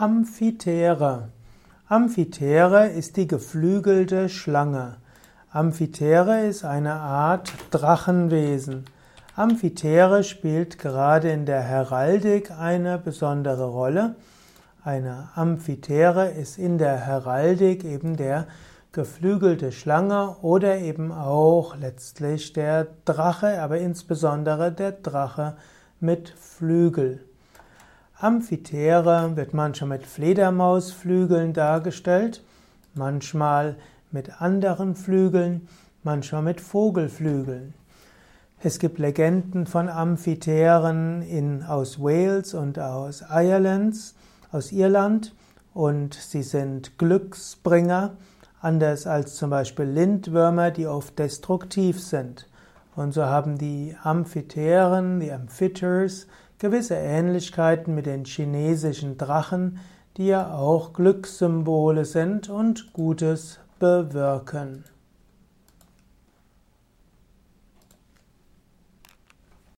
Amphitheere. Amphitheere ist die geflügelte Schlange. Amphitheere ist eine Art Drachenwesen. Amphitheere spielt gerade in der Heraldik eine besondere Rolle. Eine Amphitheere ist in der Heraldik eben der geflügelte Schlange oder eben auch letztlich der Drache, aber insbesondere der Drache mit Flügel. Amphitheere wird manchmal mit Fledermausflügeln dargestellt, manchmal mit anderen Flügeln, manchmal mit Vogelflügeln. Es gibt Legenden von Amphitheeren in, aus Wales und aus Irland, aus Irland und sie sind Glücksbringer, anders als zum Beispiel Lindwürmer, die oft destruktiv sind. Und so haben die Amphitheeren, die Amphitheres, gewisse Ähnlichkeiten mit den chinesischen Drachen, die ja auch Glückssymbole sind und Gutes bewirken.